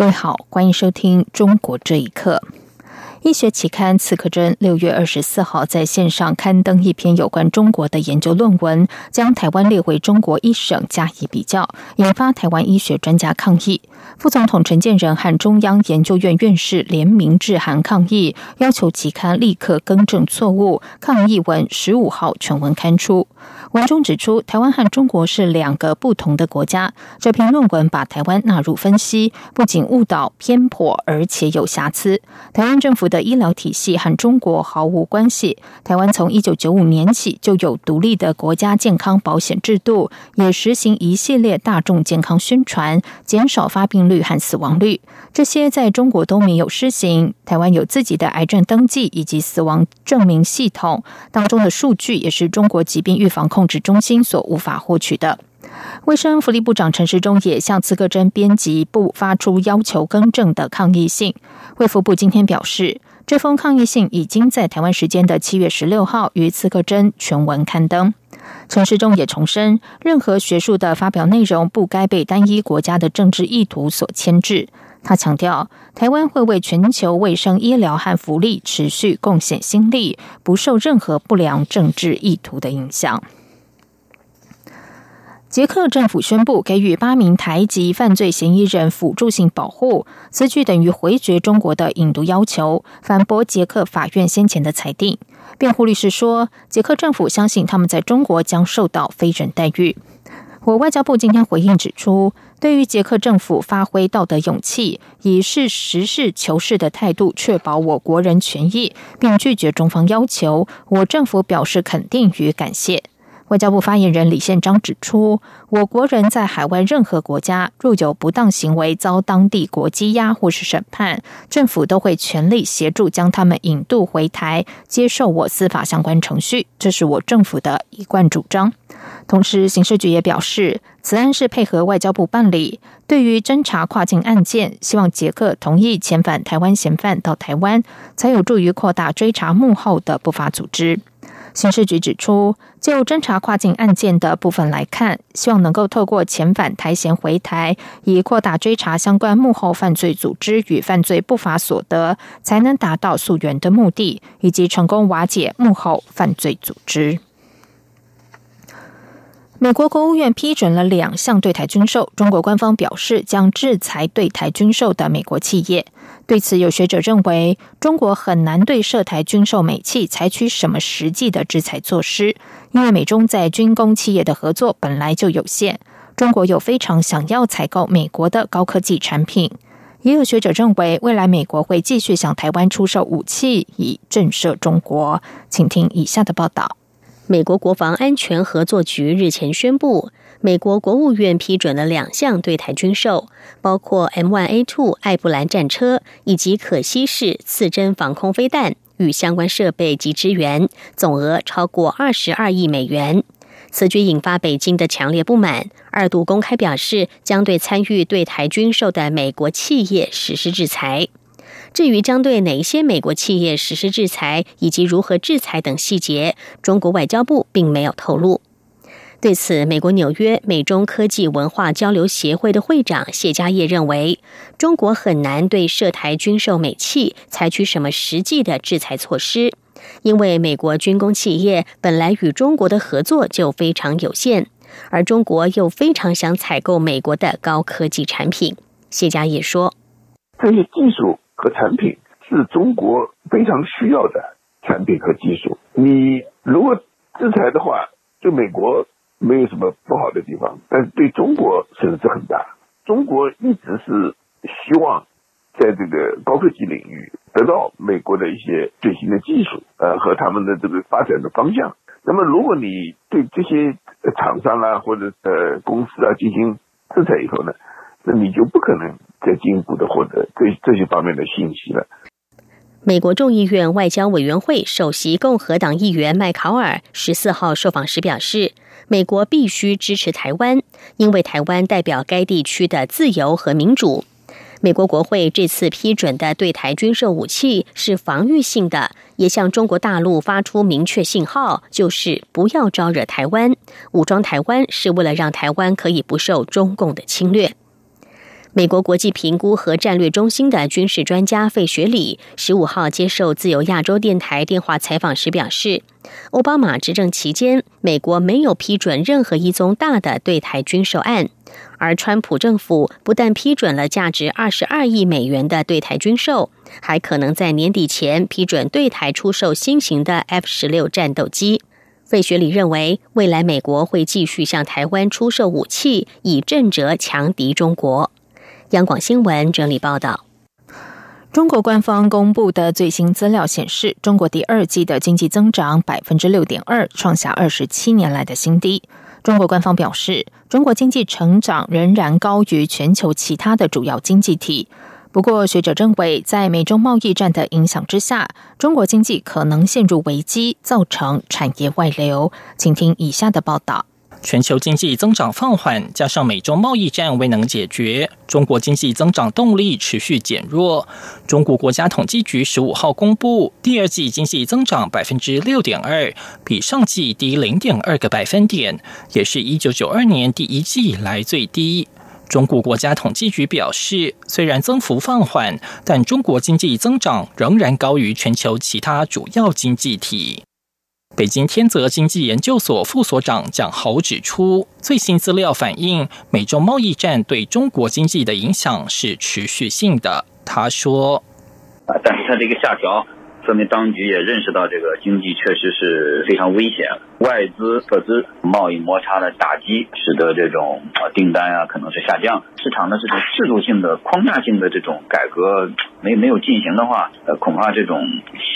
各位好，欢迎收听《中国这一刻》。医学期刊《刺客针》六月二十四号在线上刊登一篇有关中国的研究论文，将台湾列为中国一省加以比较，引发台湾医学专家抗议。副总统陈建仁和中央研究院院士联名致函抗议，要求期刊立刻更正错误。抗议文十五号全文刊出。文中指出，台湾和中国是两个不同的国家。这篇论文把台湾纳入分析，不仅误导偏颇，而且有瑕疵。台湾政府的医疗体系和中国毫无关系。台湾从一九九五年起就有独立的国家健康保险制度，也实行一系列大众健康宣传，减少发病率和死亡率。这些在中国都没有施行。台湾有自己的癌症登记以及死亡证明系统，当中的数据也是中国疾病预防控控制中心所无法获取的。卫生福利部长陈时中也向刺客针编辑部发出要求更正的抗议信。卫福部今天表示，这封抗议信已经在台湾时间的七月十六号于刺客针全文刊登。陈时中也重申，任何学术的发表内容不该被单一国家的政治意图所牵制。他强调，台湾会为全球卫生、医疗和福利持续贡献心力，不受任何不良政治意图的影响。捷克政府宣布给予八名台籍犯罪嫌疑人辅助性保护，此举等于回绝中国的引渡要求，反驳捷克法院先前的裁定。辩护律师说，捷克政府相信他们在中国将受到非人待遇。我外交部今天回应指出，对于捷克政府发挥道德勇气，以是实事求是的态度确保我国人权益，并拒绝中方要求，我政府表示肯定与感谢。外交部发言人李宪章指出，我国人在海外任何国家若有不当行为遭当地国羁押或是审判，政府都会全力协助将他们引渡回台，接受我司法相关程序，这是我政府的一贯主张。同时，刑事局也表示，此案是配合外交部办理，对于侦查跨境案件，希望捷克同意遣返台湾嫌犯到台湾，才有助于扩大追查幕后的不法组织。刑事局指出，就侦查跨境案件的部分来看，希望能够透过遣返台嫌回台，以扩大追查相关幕后犯罪组织与犯罪不法所得，才能达到溯源的目的，以及成功瓦解幕后犯罪组织。美国国务院批准了两项对台军售，中国官方表示将制裁对台军售的美国企业。对此，有学者认为，中国很难对涉台军售美企采取什么实际的制裁措施，因为美中在军工企业的合作本来就有限。中国有非常想要采购美国的高科技产品。也有学者认为，未来美国会继续向台湾出售武器，以震慑中国。请听以下的报道。美国国防安全合作局日前宣布，美国国务院批准了两项对台军售，包括 M1A2 艾布兰战车以及可吸式刺针防空飞弹与相关设备及支援，总额超过二十二亿美元。此举引发北京的强烈不满，二度公开表示将对参与对台军售的美国企业实施制裁。至于将对哪一些美国企业实施制裁，以及如何制裁等细节，中国外交部并没有透露。对此，美国纽约美中科技文化交流协会的会长谢家业认为，中国很难对涉台军售美企采取什么实际的制裁措施，因为美国军工企业本来与中国的合作就非常有限，而中国又非常想采购美国的高科技产品。谢家业说：“这些技术。”和产品是中国非常需要的产品和技术。你如果制裁的话，对美国没有什么不好的地方，但是对中国损失很大。中国一直是希望在这个高科技领域得到美国的一些最新的技术，呃，和他们的这个发展的方向。那么，如果你对这些厂商啊或者呃公司啊进行制裁以后呢，那你就不可能再进一步的获得这这些方面的信息了。美国众议院外交委员会首席共和党议员麦考尔十四号受访时表示，美国必须支持台湾，因为台湾代表该地区的自由和民主。美国国会这次批准的对台军售武器是防御性的，也向中国大陆发出明确信号，就是不要招惹台湾，武装台湾是为了让台湾可以不受中共的侵略。美国国际评估和战略中心的军事专家费雪里十五号接受自由亚洲电台电话采访时表示，奥巴马执政期间，美国没有批准任何一宗大的对台军售案，而川普政府不但批准了价值二十二亿美元的对台军售，还可能在年底前批准对台出售新型的 F 十六战斗机。费雪里认为，未来美国会继续向台湾出售武器，以震慑强敌中国。央广新闻整理报道：中国官方公布的最新资料显示，中国第二季的经济增长百分之六点二，创下二十七年来的新低。中国官方表示，中国经济成长仍然高于全球其他的主要经济体。不过，学者认为，在美中贸易战的影响之下，中国经济可能陷入危机，造成产业外流。请听以下的报道。全球经济增长放缓，加上美中贸易战未能解决，中国经济增长动力持续减弱。中国国家统计局十五号公布，第二季经济增长百分之六点二，比上季低零点二个百分点，也是一九九二年第一季以来最低。中国国家统计局表示，虽然增幅放缓，但中国经济增长仍然高于全球其他主要经济体。北京天泽经济研究所副所长蒋豪指出，最新资料反映，美中贸易战对中国经济的影响是持续性的。他说：“啊，但是它这个下调。”说明当局也认识到这个经济确实是非常危险，外资撤资、贸易摩擦的打击，使得这种订单啊可能是下降。市场的这种制度性的、框架性的这种改革没没有进行的话，呃，恐怕这种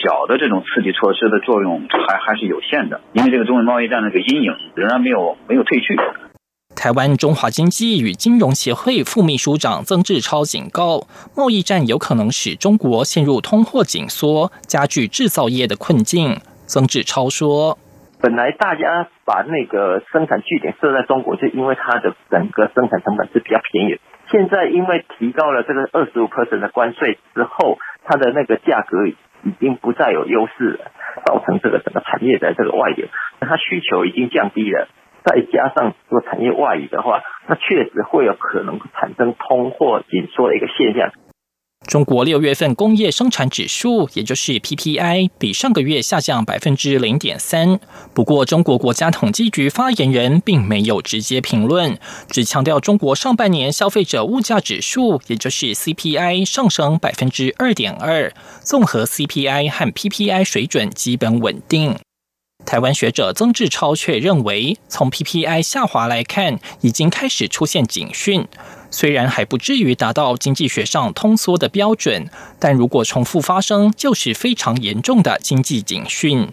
小的这种刺激措施的作用还还是有限的，因为这个中美贸易战的这个阴影仍然没有没有退去。台湾中华经济与金融协会副秘书长曾志超警告，贸易战有可能使中国陷入通货紧缩，加剧制造业的困境。曾志超说：“本来大家把那个生产据点设在中国，就因为它的整个生产成本是比较便宜。现在因为提高了这个二十五 percent 的关税之后，它的那个价格已经不再有优势了，造成这个整个产业的这个外流，它需求已经降低了。”再加上做产业外移的话，那确实会有可能产生通货紧缩的一个现象。中国六月份工业生产指数，也就是 PPI，比上个月下降百分之零点三。不过，中国国家统计局发言人并没有直接评论，只强调中国上半年消费者物价指数，也就是 CPI 上升百分之二点二，综合 CPI 和 PPI 水准基本稳定。台湾学者曾志超却认为，从 PPI 下滑来看，已经开始出现警讯。虽然还不至于达到经济学上通缩的标准，但如果重复发生，就是非常严重的经济警讯。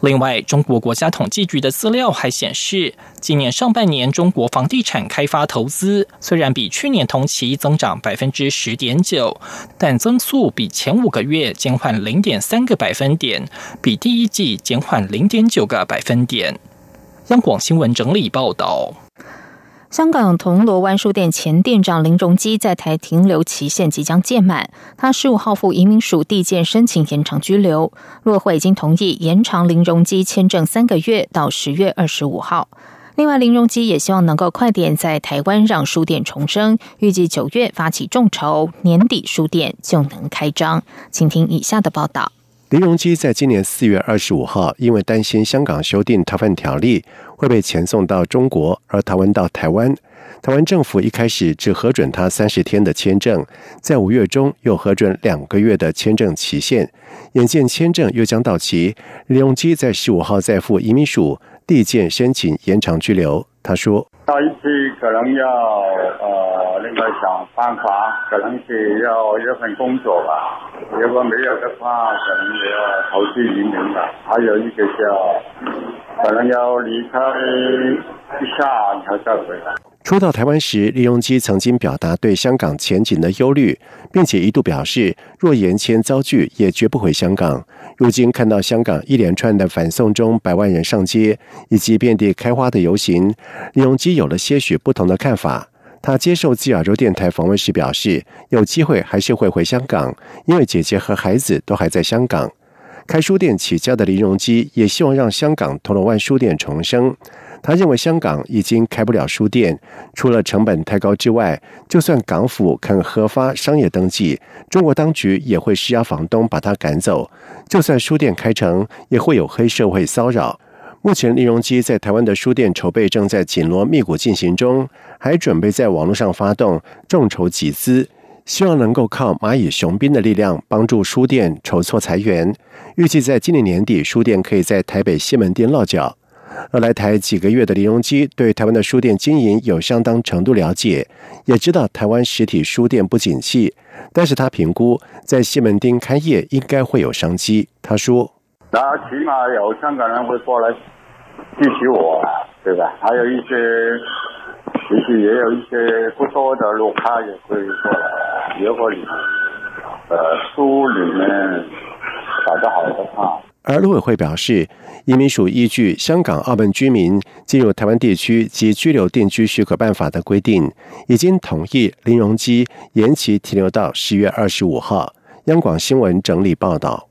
另外，中国国家统计局的资料还显示，今年上半年中国房地产开发投资虽然比去年同期增长百分之十点九，但增速比前五个月减缓零点三个百分点，比第一季减缓零点九个百分点。央广新闻整理报道。香港铜锣湾书店前店长林荣基在台停留期限即将届满，他十五号赴移民署递件申请延长居留。若会已经同意延长林荣基签证三个月到十月二十五号。另外，林荣基也希望能够快点在台湾让书店重生，预计九月发起众筹，年底书店就能开张。请听以下的报道。李荣基在今年四月二十五号，因为担心香港修订逃犯条例会被遣送到中国，而逃亡到台湾。台湾政府一开始只核准他三十天的签证，在五月中又核准两个月的签证期限。眼见签证又将到期，李荣基在十五号再赴移民署递件申请延长拘留。他说：“下一次可能要呃那个想办法，可能是要一份工作吧。如果没有的话，可能也要投资移民吧。还有一个叫可能要离开一下然后再回来。”初到台湾时，李荣基曾经表达对香港前景的忧虑，并且一度表示，若延签遭拒，也绝不回香港。如今看到香港一连串的反送中百万人上街，以及遍地开花的游行，李荣基有了些许不同的看法。他接受自亚洲电台访问时表示，有机会还是会回香港，因为姐姐和孩子都还在香港。开书店起家的林荣基也希望让香港铜锣湾书店重生。他认为香港已经开不了书店，除了成本太高之外，就算港府肯核发商业登记，中国当局也会施压房东把他赶走。就算书店开成，也会有黑社会骚扰。目前，林荣基在台湾的书店筹备正在紧锣密鼓进行中，还准备在网络上发动众筹集资，希望能够靠蚂蚁雄兵的力量帮助书店筹措财源。预计在今年年底，书店可以在台北西门町落脚。而来台几个月的林荣基对台湾的书店经营有相当程度了解，也知道台湾实体书店不景气，但是他评估在西门町开业应该会有商机。他说：“那起码有香港人会过来支持我，对吧？还有一些，其实也有一些不错的路卡也会过来。如果你呃书里面搞得好的话。”而陆委会表示，移民署依据《香港澳门居民进入台湾地区及居留定居许可办法》的规定，已经同意林荣基延期停留到十月二十五号。央广新闻整理报道：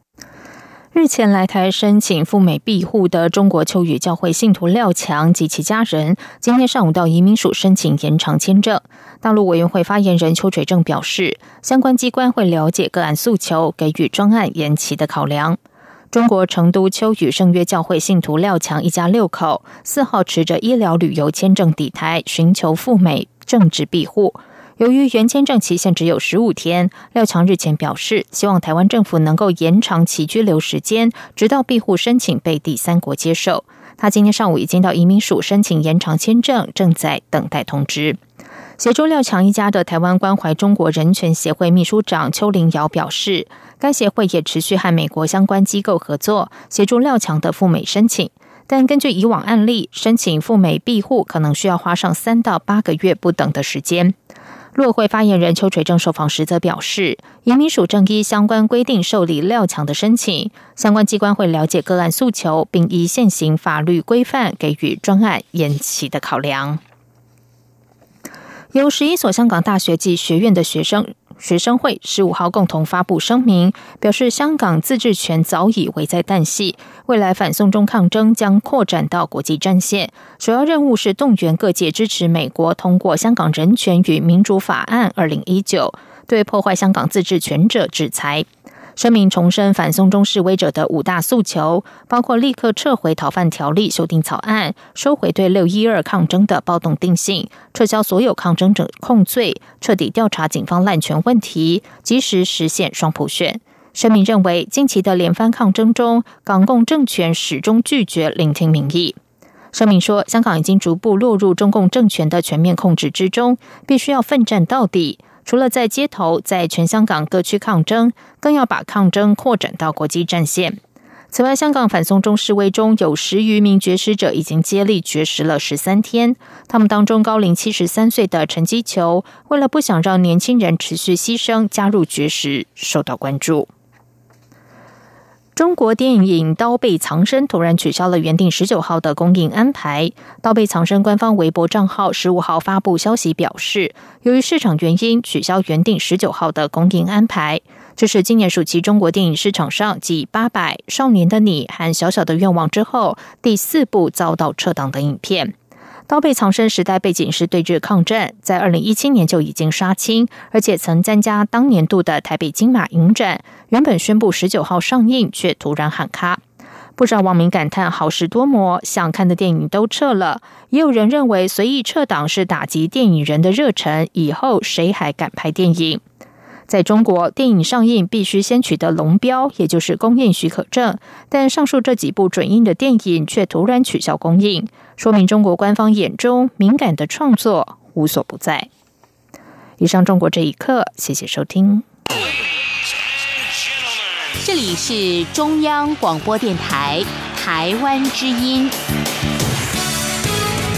日前来台申请赴美庇护的中国秋雨教会信徒廖强及其家人，今天上午到移民署申请延长签证。大陆委员会发言人邱垂正表示，相关机关会了解个案诉求，给予专案延期的考量。中国成都秋雨圣约教会信徒廖强一家六口四号持着医疗旅游签证抵台，寻求赴美政治庇护。由于原签证期限只有十五天，廖强日前表示，希望台湾政府能够延长其居留时间，直到庇护申请被第三国接受。他今天上午已经到移民署申请延长签证，正在等待通知。协助廖强一家的台湾关怀中国人权协会秘书长邱林瑶表示。该协会也持续和美国相关机构合作，协助廖强的赴美申请。但根据以往案例，申请赴美庇护可能需要花上三到八个月不等的时间。陆会发言人邱垂正受访时则表示，移民署正依相关规定受理廖强的申请，相关机关会了解个案诉求，并依现行法律规范给予专案延期的考量。由十一所香港大学及学院的学生。学生会十五号共同发布声明，表示香港自治权早已危在旦夕，未来反送中抗争将扩展到国际战线，主要任务是动员各界支持美国通过《香港人权与民主法案》二零一九，对破坏香港自治权者制裁。声明重申反送中示威者的五大诉求，包括立刻撤回逃犯条例修订草案、收回对六一二抗争的暴动定性、撤销所有抗争者控罪、彻底调查警方滥权问题、及时实现双普选。声明认为，近期的连番抗争中，港共政权始终拒绝聆听民意。声明说，香港已经逐步落入中共政权的全面控制之中，必须要奋战到底。除了在街头，在全香港各区抗争，更要把抗争扩展到国际战线。此外，香港反送中示威中有十余名绝食者已经接力绝食了十三天。他们当中高龄七十三岁的陈基球，为了不想让年轻人持续牺牲，加入绝食，受到关注。中国电影《刀背藏身》突然取消了原定十九号的公映安排。《刀背藏身》官方微博账号十五号发布消息表示，由于市场原因，取消原定十九号的公映安排。这是今年暑期中国电影市场上继《八百》《少年的你》和《小小的愿望》之后，第四部遭到撤档的影片。刀背藏身时代背景是对日抗战，在二零一七年就已经杀青，而且曾参加当年度的台北金马影展。原本宣布十九号上映，却突然喊卡。不少网民感叹好事多磨，想看的电影都撤了。也有人认为随意撤档是打击电影人的热忱，以后谁还敢拍电影？在中国，电影上映必须先取得龙标，也就是公映许可证。但上述这几部准映的电影却突然取消公映，说明中国官方眼中敏感的创作无所不在。以上，中国这一刻，谢谢收听。这里是中央广播电台台湾之音。